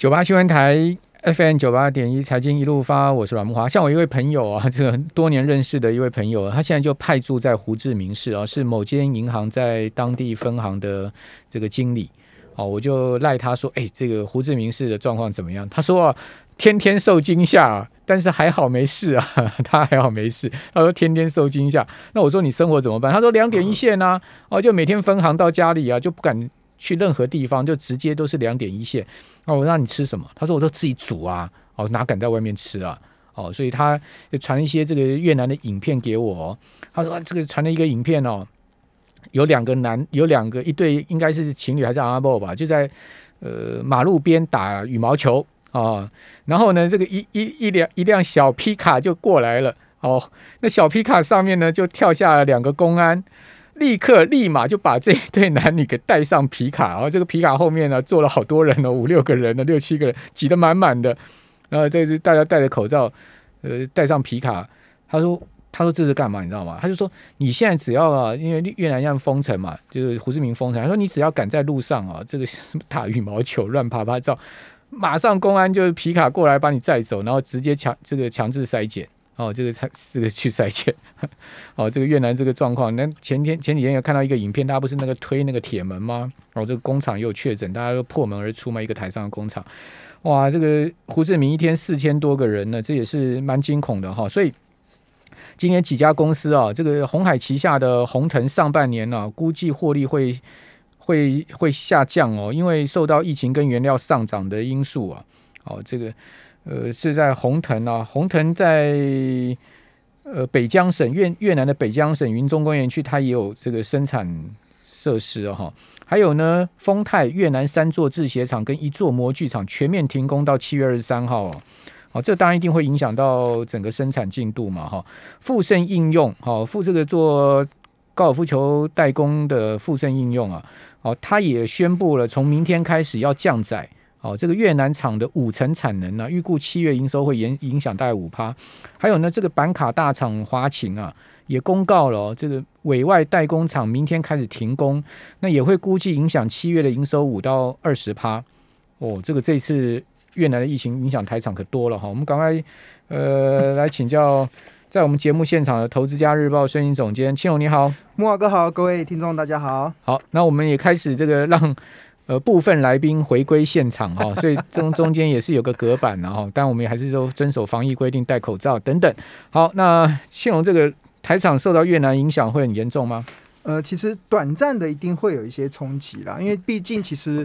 九八新闻台 FM 九八点一财经一路发，我是阮木华。像我一位朋友啊，这个多年认识的一位朋友，他现在就派驻在胡志明市啊，是某间银行在当地分行的这个经理。哦，我就赖他说，哎，这个胡志明市的状况怎么样？他说啊，天天受惊吓，但是还好没事啊，他还好没事。他说天天受惊吓，那我说你生活怎么办？他说两点一线啊，哦，就每天分行到家里啊，就不敢。去任何地方就直接都是两点一线，哦，我让你吃什么？他说我都自己煮啊，哦，哪敢在外面吃啊？哦，所以他就传一些这个越南的影片给我。他说这个传了一个影片哦，有两个男，有两个一对应该是情侣还是阿伯吧，就在呃马路边打羽毛球啊。然后呢，这个一一一辆一辆小皮卡就过来了，哦，那小皮卡上面呢就跳下了两个公安。立刻立马就把这一对男女给带上皮卡，然后这个皮卡后面呢坐了好多人呢，五六个人呢，六七个人挤得满满的。然后这是大家戴着口罩，呃，戴上皮卡。他说：“他说这是干嘛？你知道吗？他就说你现在只要啊，因为越南要封城嘛，就是胡志明封城。他说你只要敢在路上啊，这个什么打羽毛球、乱拍拍照，马上公安就是皮卡过来把你载走，然后直接强这个强制筛检。”哦，这个才这个去赛前。哦，这个越南这个状况，那前天前几天有看到一个影片，大家不是那个推那个铁门吗？哦，这个工厂又确诊，大家都破门而出嘛，一个台上的工厂，哇，这个胡志明一天四千多个人呢，这也是蛮惊恐的哈。所以今年几家公司啊，这个红海旗下的红腾上半年呢，估计获利会会会下降哦，因为受到疫情跟原料上涨的因素啊，哦，这个。呃，是在洪藤啊，洪藤在呃北江省越越南的北江省云中工业区，它也有这个生产设施哈。还有呢，丰泰越南三座制鞋厂跟一座模具厂全面停工到七月二十三号哦。哦，这当然一定会影响到整个生产进度嘛哈。富盛应用，好富这个做高尔夫球代工的富盛应用啊，哦，他也宣布了，从明天开始要降载。哦，这个越南厂的五成产能呢，预估七月营收会影影响大概五趴。还有呢，这个板卡大厂华勤啊，也公告了这个委外代工厂明天开始停工，那也会估计影响七月的营收五到二十趴。哦，这个这次越南的疫情影响台厂可多了哈。我们赶快呃来请教，在我们节目现场的投资家日报声音总监青龙你好，木华哥好，各位听众大家好。好，那我们也开始这个让。呃，部分来宾回归现场哈，所以中 中间也是有个隔板然后，但我们还是都遵守防疫规定，戴口罩等等。好，那庆荣这个台场受到越南影响会很严重吗？呃，其实短暂的一定会有一些冲击啦，因为毕竟其实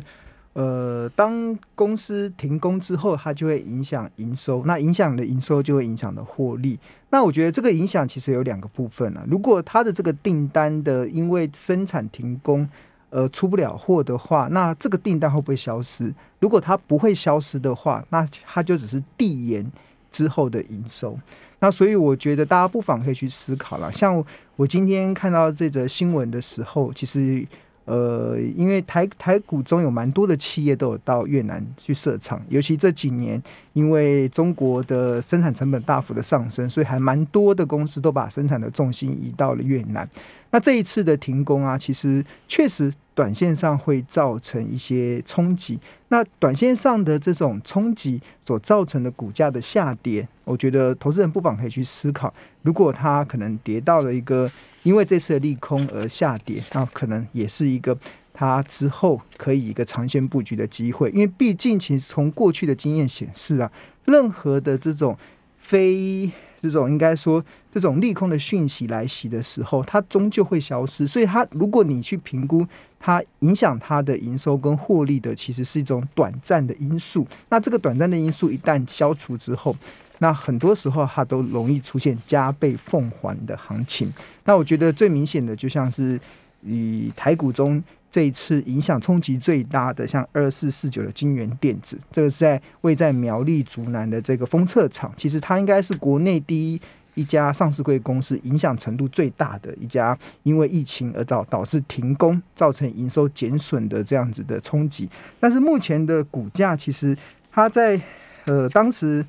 呃，当公司停工之后，它就会影响营收，那影响的营收就会影响的获利。那我觉得这个影响其实有两个部分啊，如果它的这个订单的因为生产停工。呃，出不了货的话，那这个订单会不会消失？如果它不会消失的话，那它就只是递延之后的营收。那所以我觉得大家不妨可以去思考了。像我今天看到这则新闻的时候，其实。呃，因为台台股中有蛮多的企业都有到越南去设厂，尤其这几年，因为中国的生产成本大幅的上升，所以还蛮多的公司都把生产的重心移到了越南。那这一次的停工啊，其实确实短线上会造成一些冲击。那短线上的这种冲击所造成的股价的下跌，我觉得投资人不妨可以去思考，如果它可能跌到了一个。因为这次的利空而下跌，那可能也是一个它之后可以一个长线布局的机会。因为毕竟，其实从过去的经验显示啊，任何的这种非这种应该说这种利空的讯息来袭的时候，它终究会消失。所以，它如果你去评估它影响它的营收跟获利的，其实是一种短暂的因素。那这个短暂的因素一旦消除之后，那很多时候它都容易出现加倍奉还的行情。那我觉得最明显的就像是以台股中这一次影响冲击最大的，像二四四九的金源电子，这个是在位在苗栗竹南的这个封测厂，其实它应该是国内第一一家上市贵公司，影响程度最大的一家，因为疫情而导导致停工，造成营收减损的这样子的冲击。但是目前的股价其实它在呃当时。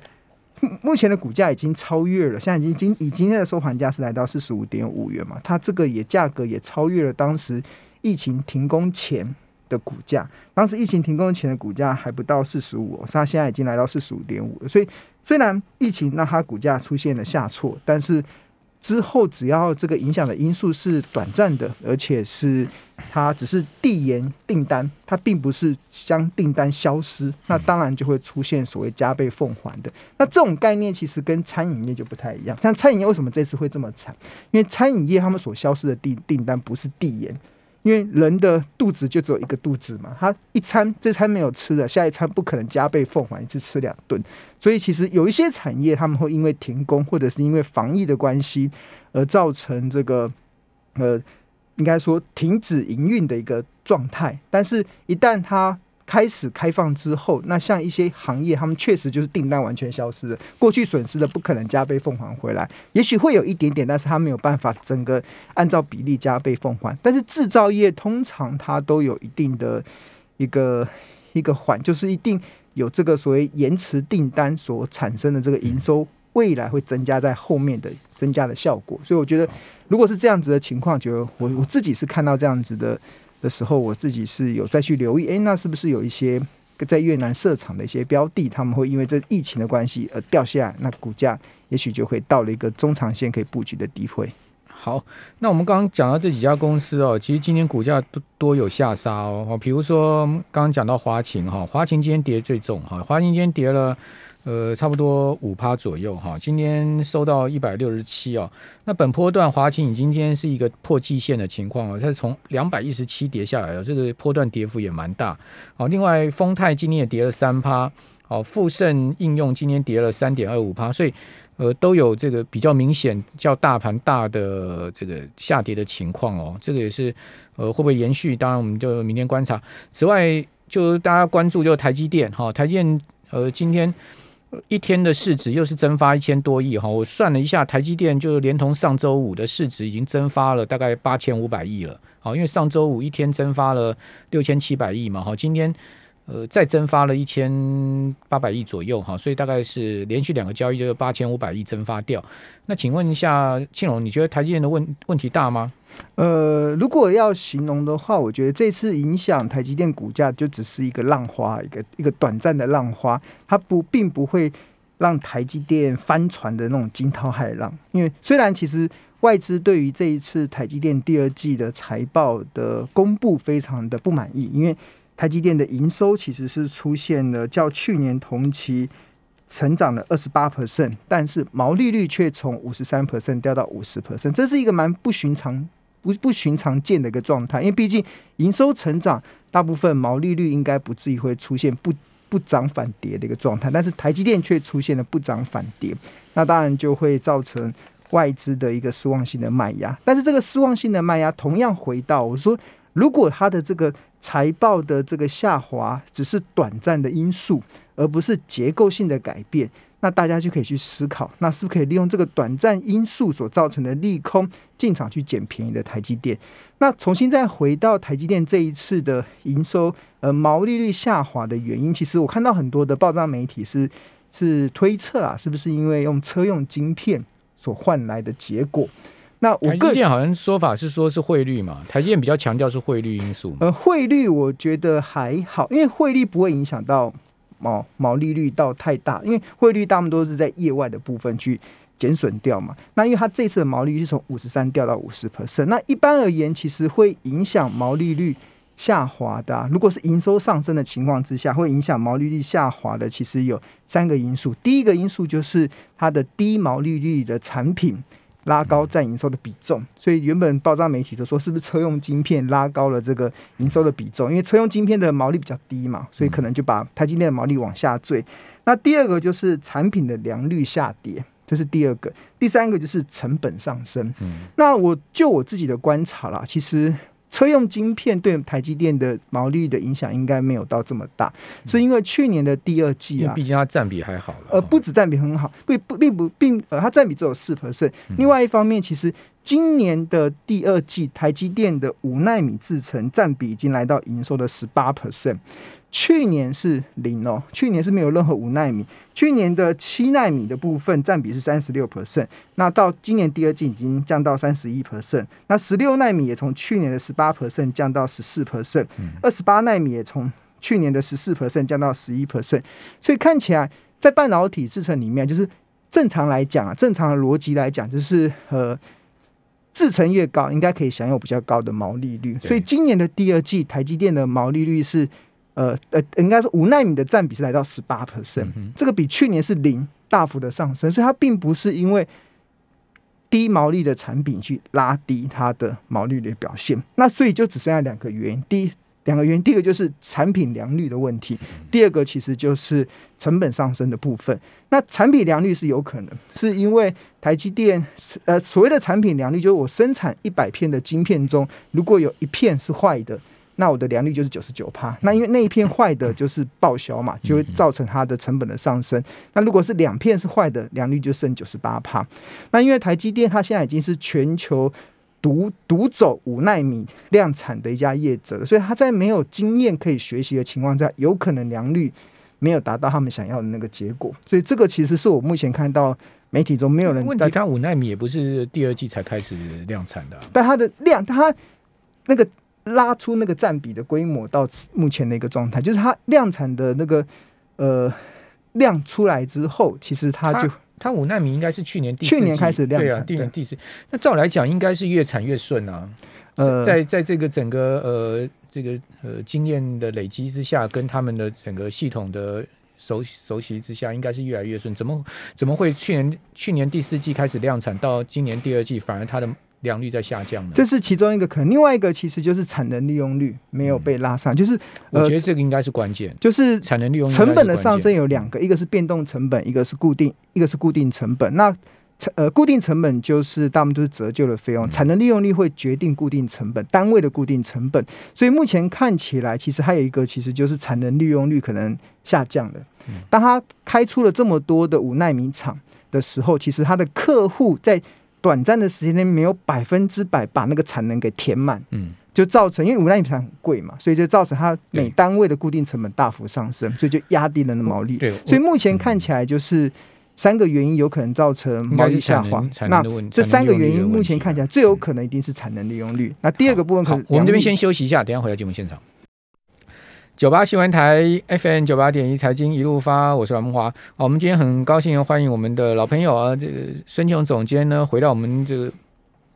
目前的股价已经超越了，现在已经以今天的收盘价是来到四十五点五元嘛，它这个也价格也超越了当时疫情停工前的股价，当时疫情停工前的股价还不到四十五，它现在已经来到四十五点五了。所以虽然疫情让它股价出现了下挫，但是。之后，只要这个影响的因素是短暂的，而且是它只是递延订单，它并不是将订单消失，那当然就会出现所谓加倍奉还的。那这种概念其实跟餐饮业就不太一样。像餐饮业为什么这次会这么惨？因为餐饮业他们所消失的订订单不是递延。因为人的肚子就只有一个肚子嘛，他一餐这餐没有吃的，下一餐不可能加倍奉还，一次吃两顿。所以其实有一些产业他们会因为停工或者是因为防疫的关系而造成这个呃，应该说停止营运的一个状态。但是，一旦他开始开放之后，那像一些行业，他们确实就是订单完全消失了，过去损失的不可能加倍奉还回来，也许会有一点点，但是他没有办法整个按照比例加倍奉还。但是制造业通常它都有一定的一个一个缓，就是一定有这个所谓延迟订单所产生的这个营收，未来会增加在后面的增加的效果。所以我觉得，如果是这样子的情况，觉得我我自己是看到这样子的。的时候，我自己是有再去留意，哎，那是不是有一些在越南设厂的一些标的，他们会因为这疫情的关系而掉下来，那股价也许就会到了一个中长线可以布局的低位。好，那我们刚刚讲到这几家公司哦，其实今天股价都多有下杀哦，比如说刚刚讲到华勤哈，华勤今天跌最重哈，华勤今天跌了。呃，差不多五趴左右哈，今天收到一百六十七哦。那本波段华勤已经今天是一个破季线的情况哦，它是从两百一十七跌下来了，这个波段跌幅也蛮大。好，另外丰泰今天也跌了三趴，好，富盛应用今天跌了三点二五趴，所以呃都有这个比较明显较大盘大的这个下跌的情况哦。这个也是呃会不会延续？当然我们就明天观察。此外，就大家关注就台积电哈，台积电呃今天。一天的市值又是蒸发一千多亿哈，我算了一下，台积电就连同上周五的市值已经蒸发了大概八千五百亿了。好，因为上周五一天蒸发了六千七百亿嘛，好，今天。呃，再蒸发了一千八百亿左右哈，所以大概是连续两个交易就是八千五百亿蒸发掉。那请问一下庆荣，你觉得台积电的问问题大吗？呃，如果要形容的话，我觉得这次影响台积电股价就只是一个浪花，一个一个短暂的浪花，它不并不会让台积电翻船的那种惊涛骇浪。因为虽然其实外资对于这一次台积电第二季的财报的公布非常的不满意，因为台积电的营收其实是出现了较去年同期成长了二十八 percent，但是毛利率却从五十三 percent 掉到五十 percent，这是一个蛮不寻常、不不寻常见的一个状态。因为毕竟营收成长，大部分毛利率应该不至于会出现不不涨反跌的一个状态，但是台积电却出现了不涨反跌，那当然就会造成外资的一个失望性的卖压。但是这个失望性的卖压，同样回到我说，如果它的这个财报的这个下滑只是短暂的因素，而不是结构性的改变，那大家就可以去思考，那是不是可以利用这个短暂因素所造成的利空进场去捡便宜的台积电？那重新再回到台积电这一次的营收呃毛利率下滑的原因，其实我看到很多的报章媒体是是推测啊，是不是因为用车用晶片所换来的结果？那台积电好像说法是说是汇率嘛，台积电比较强调是汇率因素。呃，汇率我觉得还好，因为汇率不会影响到毛毛利率到太大，因为汇率大部分都是在业外的部分去减损掉嘛。那因为它这次的毛利率是从五十三掉到五十 percent，那一般而言其实会影响毛利率下滑的。如果是营收上升的情况之下，会影响毛利率下滑的，其实有三个因素。第一个因素就是它的低毛利率的产品。拉高占营收的比重，所以原本爆炸媒体都说是不是车用晶片拉高了这个营收的比重？因为车用晶片的毛利比较低嘛，所以可能就把台积电的毛利往下坠。那第二个就是产品的良率下跌，这是第二个。第三个就是成本上升。嗯那我就我自己的观察啦，其实。车用晶片对台积电的毛利的影响应该没有到这么大，是因为去年的第二季啊，毕竟它占比还好了，呃，不止占比很好，并不并不并呃，它占比只有四 percent。另外一方面，其实今年的第二季台积电的五纳米制程占比已经来到营收的十八 percent。去年是零哦，去年是没有任何五纳米。去年的七纳米的部分占比是三十六 percent，那到今年第二季已经降到三十一 percent。那十六纳米也从去年的十八 percent 降到十四 percent，二十八纳米也从去年的十四 percent 降到十一 percent。所以看起来在半导体制程里面，就是正常来讲啊，正常的逻辑来讲，就是呃。制成越高，应该可以享有比较高的毛利率。所以今年的第二季，台积电的毛利率是，呃呃，应该是五纳米的占比是来到十八 percent，这个比去年是零大幅的上升。所以它并不是因为低毛利的产品去拉低它的毛利率表现。那所以就只剩下两个原因：第一。两个原因，第一个就是产品良率的问题，第二个其实就是成本上升的部分。那产品良率是有可能，是因为台积电呃所谓的产品良率，就是我生产一百片的晶片中，如果有一片是坏的，那我的良率就是九十九帕。那因为那一片坏的就是报销嘛，就会造成它的成本的上升。那如果是两片是坏的，良率就剩九十八帕。那因为台积电它现在已经是全球。独独走五纳米量产的一家业者，所以他在没有经验可以学习的情况下，有可能良率没有达到他们想要的那个结果。所以这个其实是我目前看到媒体中没有人问题。它五纳米也不是第二季才开始量产的，但它的量，它那个拉出那个占比的规模到目前的一个状态，就是它量产的那个呃量出来之后，其实它就。它五纳米应该是去年第去年开始量产，对啊，第四。那照来讲，应该是越产越顺啊。呃，在在这个整个呃这个呃经验的累积之下，跟他们的整个系统的熟熟悉之下，应该是越来越顺。怎么怎么会去年去年第四季开始量产，到今年第二季反而它的？良率在下降呢，这是其中一个可能。另外一个其实就是产能利用率没有被拉上，就是我觉得这个应该是关键。就是 产能利用成本的上升有两个，一个是变动成本，一个是固定，一个是固定成本。那呃固定成本就是大部分都是折旧的费用，产能利用率会决定固定成本单位的固定成本。所以目前看起来，其实还有一个其实就是产能利用率可能下降了。当他开出了这么多的五纳米厂的时候，其实他的客户在短暂的时间内没有百分之百把那个产能给填满，嗯，就造成因为五纳米产很贵嘛，所以就造成它每单位的固定成本大幅上升，所以就压低了那毛利。对，所以目前看起来就是三个原因有可能造成毛利下滑。那这三个原因目前看起来最有可能一定是产能利用率。那第二个部分可能我们这边先休息一下，等下回到节目现场。九八新闻台 FM 九八点一财经一路发，我是阮梦华。好，我们今天很高兴欢迎我们的老朋友啊，这个孙琼总监呢回到我们这个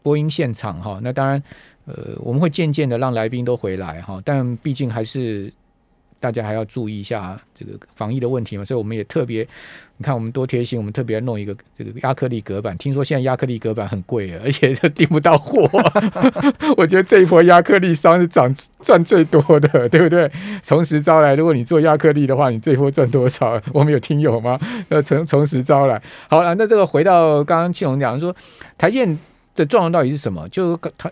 播音现场哈。那当然，呃，我们会渐渐的让来宾都回来哈，但毕竟还是。大家还要注意一下这个防疫的问题嘛，所以我们也特别，你看我们多贴心，我们特别弄一个这个亚克力隔板。听说现在亚克力隔板很贵，而且订不到货。我觉得这一波亚克力商是涨赚最多的，对不对？从实招来，如果你做亚克力的话，你这一波赚多少？我们有听友吗？呃，从从实招来。好了，那这个回到刚刚庆荣讲说，台建的状况到底是什么？就他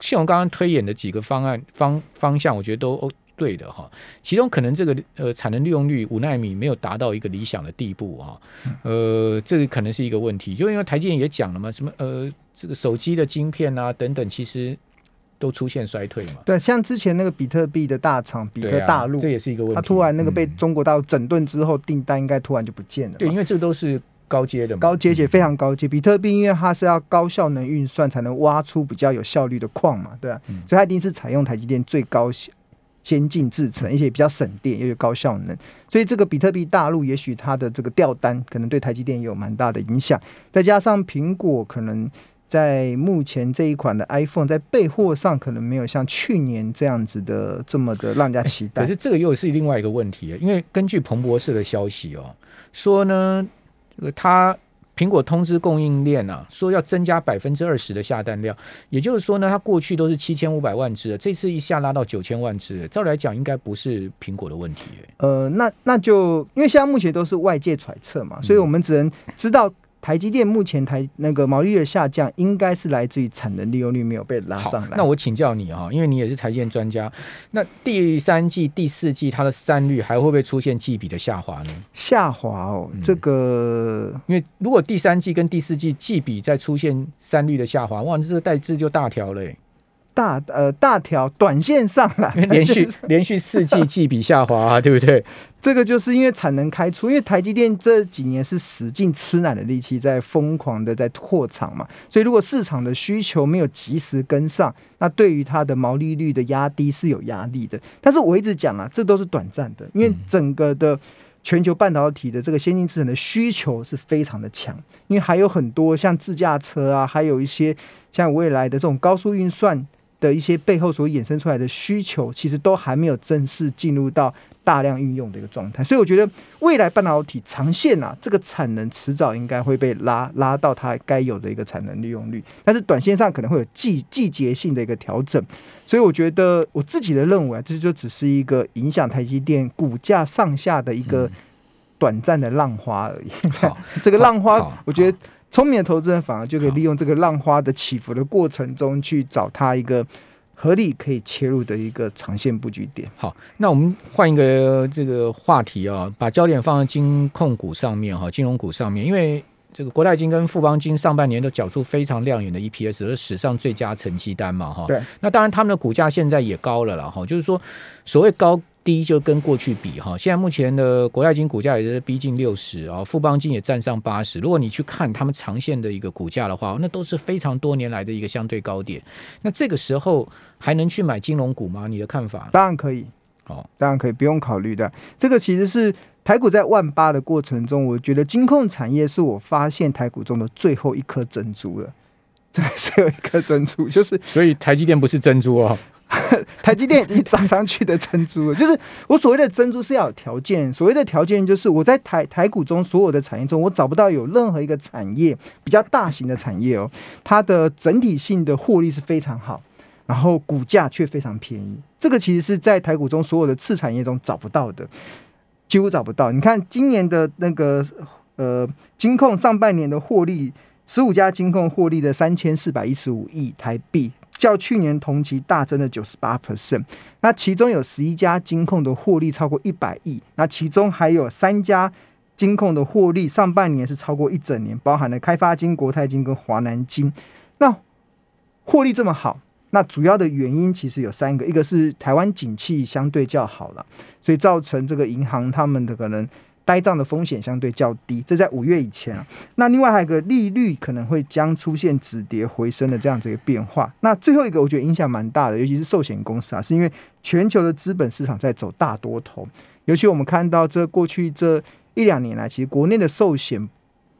庆荣刚刚推演的几个方案方方向，我觉得都。对的哈，其中可能这个呃产能利用率五纳米没有达到一个理想的地步啊，呃，这个可能是一个问题，就因为台积电也讲了嘛，什么呃这个手机的晶片啊等等，其实都出现衰退嘛。对，像之前那个比特币的大厂比特大陆，这也是一个问题。它突然那个被中国大陆整顿之后，订单应该突然就不见了。对，因为这个都是高阶的嘛，高阶且非常高阶。比特币因为它是要高效能运算才能挖出比较有效率的矿嘛，对啊，所以它一定是采用台积电最高先进制成，而且比较省电又有高效能，所以这个比特币大陆也许它的这个调单可能对台积电也有蛮大的影响。再加上苹果可能在目前这一款的 iPhone 在备货上可能没有像去年这样子的这么的让人家期待。可是这个又是另外一个问题，因为根据彭博社的消息哦，说呢，这个他。苹果通知供应链啊，说要增加百分之二十的下单量，也就是说呢，它过去都是七千五百万只，这次一下拉到九千万只，照来讲应该不是苹果的问题。呃，那那就因为现在目前都是外界揣测嘛，所以我们只能知道。台积电目前台那个毛利率的下降，应该是来自于产能利用率没有被拉上来。那我请教你哦，因为你也是台积电专家，那第三季、第四季它的三率还会不会出现季比的下滑呢？下滑哦，这个因为如果第三季跟第四季季比再出现三率的下滑，哇，这个代字就大条了。大呃大条，短线上来 连续连续四季季比下滑啊，对不对？这个就是因为产能开出，因为台积电这几年是使劲吃奶的力气，在疯狂的在扩厂嘛，所以如果市场的需求没有及时跟上，那对于它的毛利率的压低是有压力的。但是我一直讲啊，这都是短暂的，因为整个的全球半导体的这个先进制程的需求是非常的强，因为还有很多像自驾车啊，还有一些像未来的这种高速运算的一些背后所衍生出来的需求，其实都还没有正式进入到。大量运用的一个状态，所以我觉得未来半导体长线啊，这个产能迟早应该会被拉拉到它该有的一个产能利用率，但是短线上可能会有季季节性的一个调整，所以我觉得我自己的认为啊，这就只是一个影响台积电股价上下的一个短暂的浪花而已。这个浪花，我觉得聪明的投资人反而就可以利用这个浪花的起伏的过程中去找它一个。合理可以切入的一个长线布局点。好，那我们换一个这个话题啊，把焦点放在金控股上面哈，金融股上面，因为这个国泰金跟富邦金上半年都缴出非常亮眼的 EPS，是史上最佳成绩单嘛哈。对。那当然，他们的股价现在也高了啦哈，就是说所谓高。低就跟过去比哈，现在目前的国泰金股价也是逼近六十啊，富邦金也站上八十。如果你去看他们长线的一个股价的话，那都是非常多年来的一个相对高点。那这个时候还能去买金融股吗？你的看法？当然可以，哦，当然可以，不用考虑的。这个其实是台股在万八的过程中，我觉得金控产业是我发现台股中的最后一颗珍珠了。这是有一颗珍珠，就是所以台积电不是珍珠哦。台积电已经涨上去的珍珠了，就是我所谓的珍珠是要有条件。所谓的条件就是我在台台股中所有的产业中，我找不到有任何一个产业比较大型的产业哦，它的整体性的获利是非常好，然后股价却非常便宜。这个其实是在台股中所有的次产业中找不到的，几乎找不到。你看今年的那个呃金控上半年的获利，十五家金控获利的三千四百一十五亿台币。较去年同期大增了九十八 percent，那其中有十一家金控的获利超过一百亿，那其中还有三家金控的获利上半年是超过一整年，包含了开发金、国泰金跟华南金。那获利这么好，那主要的原因其实有三个，一个是台湾景气相对较好了，所以造成这个银行他们的可能。呆账的风险相对较低，这在五月以前啊。那另外还有一个利率可能会将出现止跌回升的这样子一个变化。那最后一个我觉得影响蛮大的，尤其是寿险公司啊，是因为全球的资本市场在走大多头，尤其我们看到这过去这一两年来，其实国内的寿险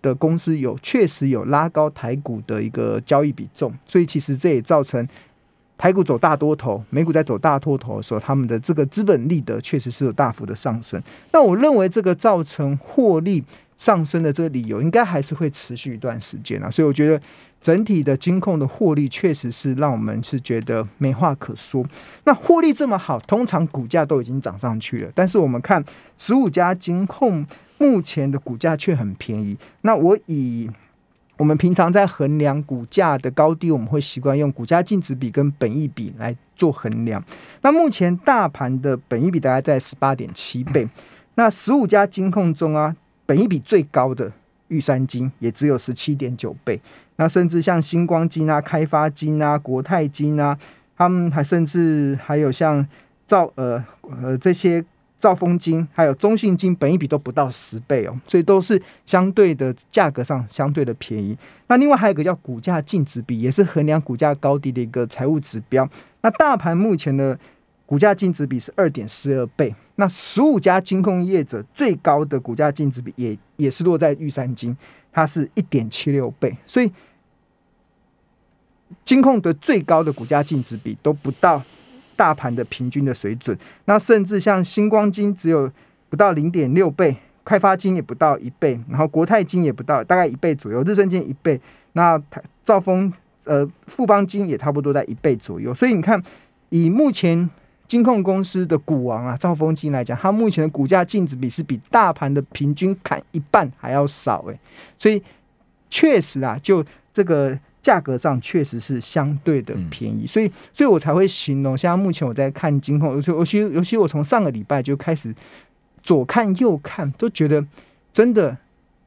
的公司有确实有拉高台股的一个交易比重，所以其实这也造成。台股走大多头，美股在走大多头的时候，他们的这个资本利得确实是有大幅的上升。那我认为这个造成获利上升的这个理由，应该还是会持续一段时间啊。所以我觉得整体的金控的获利确实是让我们是觉得没话可说。那获利这么好，通常股价都已经涨上去了，但是我们看十五家金控目前的股价却很便宜。那我以我们平常在衡量股价的高低，我们会习惯用股价净值比跟本益比来做衡量。那目前大盘的本益比大概在十八点七倍，那十五家金控中啊，本益比最高的玉山金也只有十七点九倍。那甚至像星光金啊、开发金啊、国泰金啊，他们还甚至还有像造呃呃这些。兆丰金还有中信金，本一比都不到十倍哦，所以都是相对的价格上相对的便宜。那另外还有一个叫股价净值比，也是衡量股价高低的一个财务指标。那大盘目前的股价净值比是二点四二倍。那十五家金控业者最高的股价净值比也也是落在玉山金，它是一点七六倍。所以金控的最高的股价净值比都不到。大盘的平均的水准，那甚至像星光金只有不到零点六倍，开发金也不到一倍，然后国泰金也不到大概一倍左右，日升金一倍，那兆丰呃富邦金也差不多在一倍左右。所以你看，以目前金控公司的股王啊兆丰金来讲，它目前的股价净值比是比大盘的平均砍一半还要少诶。所以确实啊，就这个。价格上确实是相对的便宜，所以，所以我才会形容。现在目前我在看金控，尤其，尤其，尤其我从上个礼拜就开始左看右看，都觉得真的。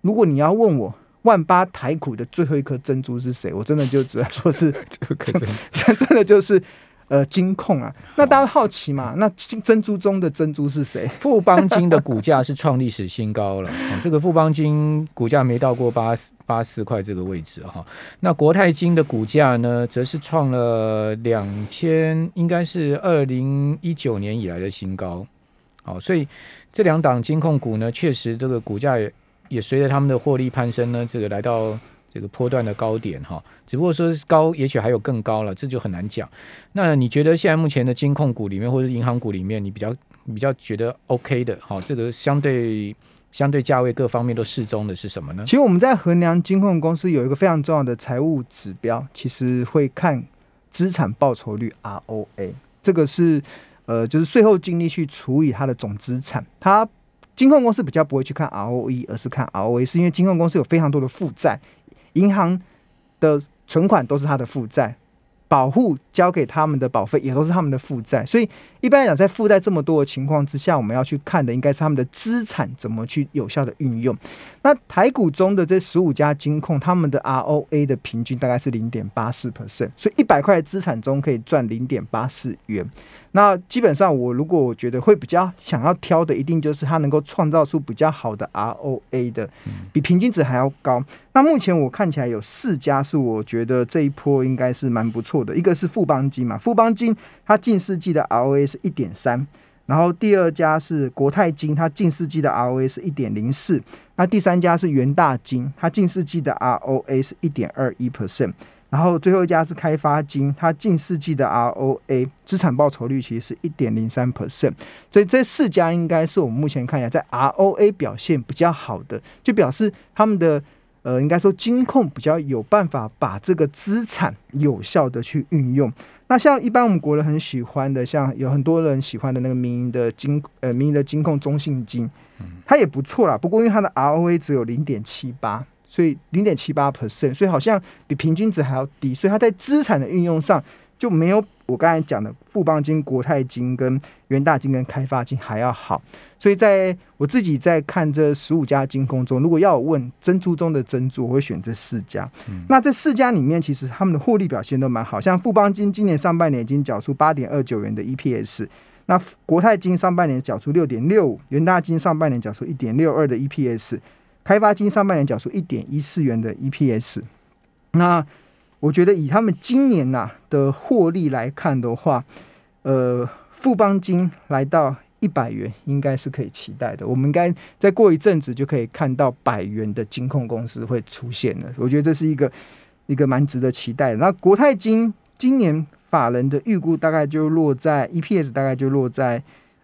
如果你要问我，万八台股的最后一颗珍珠是谁？我真的就只能说是，真的就是呃金控啊。那大家好奇嘛？那金珍珠中的珍珠是谁？富邦金的股价是创历史新高了，哦这个富邦金股价没到过八八四块这个位置哈。那国泰金的股价呢，则是创了两千，应该是二零一九年以来的新高。好，所以这两档金控股呢，确实这个股价也也随着他们的获利攀升呢，这个来到这个波段的高点哈。只不过说是高，也许还有更高了，这就很难讲。那你觉得现在目前的金控股里面，或者银行股里面，你比较比较觉得 OK 的，好，这个相对相对价位各方面都适中的是什么呢其？实我们在衡量金控公司有一个非常重要的财务指标，其实会看资产报酬率 ROA，这个是呃就是税后净利去除以它的总资产。它金控公司比较不会去看 ROE，而是看 ROA，是因为金控公司有非常多的负债，银行的存款都是他的负债。保护交给他们的保费也都是他们的负债，所以一般来讲，在负债这么多的情况之下，我们要去看的应该是他们的资产怎么去有效的运用。那台股中的这十五家金控，他们的 ROA 的平均大概是零点八四 percent，所以一百块资产中可以赚零点八四元。那基本上，我如果我觉得会比较想要挑的，一定就是它能够创造出比较好的 ROA 的，比平均值还要高。那目前我看起来有四家是我觉得这一波应该是蛮不错的，一个是富邦金嘛，富邦金它近世纪的 ROA 是一点三，然后第二家是国泰金，它近世纪的 ROA 是一点零四，那第三家是元大金，它近世纪的 ROA 是一点二一 percent。然后最后一家是开发金，它近世纪的 ROA 资产报酬率其实是一点零三 percent，所以这四家应该是我们目前看起来在 ROA 表现比较好的，就表示他们的呃应该说金控比较有办法把这个资产有效的去运用。那像一般我们国人很喜欢的，像有很多人喜欢的那个民营的金呃民营的金控中信金，它也不错啦，不过因为它的 ROA 只有零点七八。所以零点七八 percent，所以好像比平均值还要低，所以它在资产的运用上就没有我刚才讲的富邦金、国泰金、跟元大金跟开发金还要好。所以在我自己在看这十五家金控中，如果要我问珍珠中的珍珠，我会选这四家。那这四家里面，其实他们的获利表现都蛮好，像富邦金今年上半年已经缴出八点二九元的 EPS，那国泰金上半年缴出六点六五，元大金上半年缴出一点六二的 EPS。开发金上半年缴出一点一四元的 EPS，那我觉得以他们今年呐、的获利来看的话，呃，富邦金来到一百元应该是可以期待的。我们应该再过一阵子就可以看到百元的金控公司会出现了。我觉得这是一个一个蛮值得期待的。那国泰金今年法人的预估大概就落在 EPS 大概就落在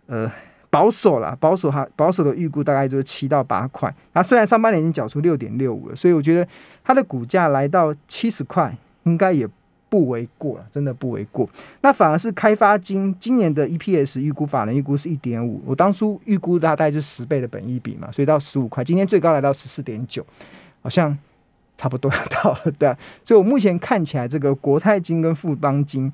呃。保守啦，保守哈，保守的预估大概就是七到八块。那虽然上半年已经缴出六点六五了，所以我觉得它的股价来到七十块，应该也不为过了，真的不为过。那反而是开发金今年的 EPS 预估，法人预估是一点五，我当初预估大概就十倍的本益比嘛，所以到十五块，今天最高来到十四点九，好像差不多要到了，对、啊。所以我目前看起来，这个国泰金跟富邦金。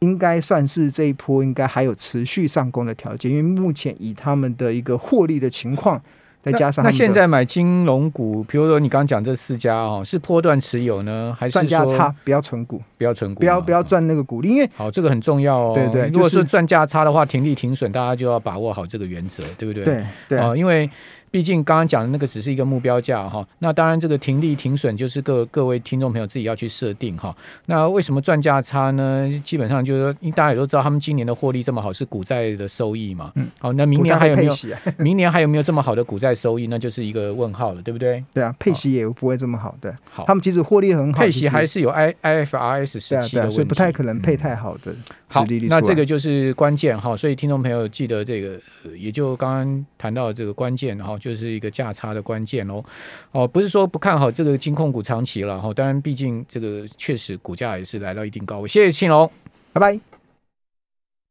应该算是这一波应该还有持续上攻的条件，因为目前以他们的一个获利的情况，再加上那现在买金融股，比如说你刚刚讲这四家哦，是波段持有呢，还是赚价说差不要存股，不要存股？不要不要赚那个股利，因为好，这个很重要哦。对对如果就是是赚价差的话，停利停损，大家就要把握好这个原则，对不对？对对啊哦，因为毕竟刚刚讲的那个只是一个目标价哈，那当然这个停利停损就是各各位听众朋友自己要去设定哈。那为什么赚价差呢？基本上就是说，因大家也都知道，他们今年的获利这么好，是股债的收益嘛。嗯。好，那明年还有没有？明年还有没有这么好的股债收益？那就是一个问号了，对不对？对啊，配息也不会这么好的。好他，们其实获利很好，配息还是有 I IFRS 对啊对啊，十七的问题，所以不太可能配嗯太好的好。那这个就是关键哈，所以听众朋友记得这个，呃也就刚刚谈到的这个关键哈，就是一个价差的关键哦。哦，不是说不看好这个金控股长期了哈，当然毕竟这个确实股价也是来到一定高位。谢谢庆隆。拜拜。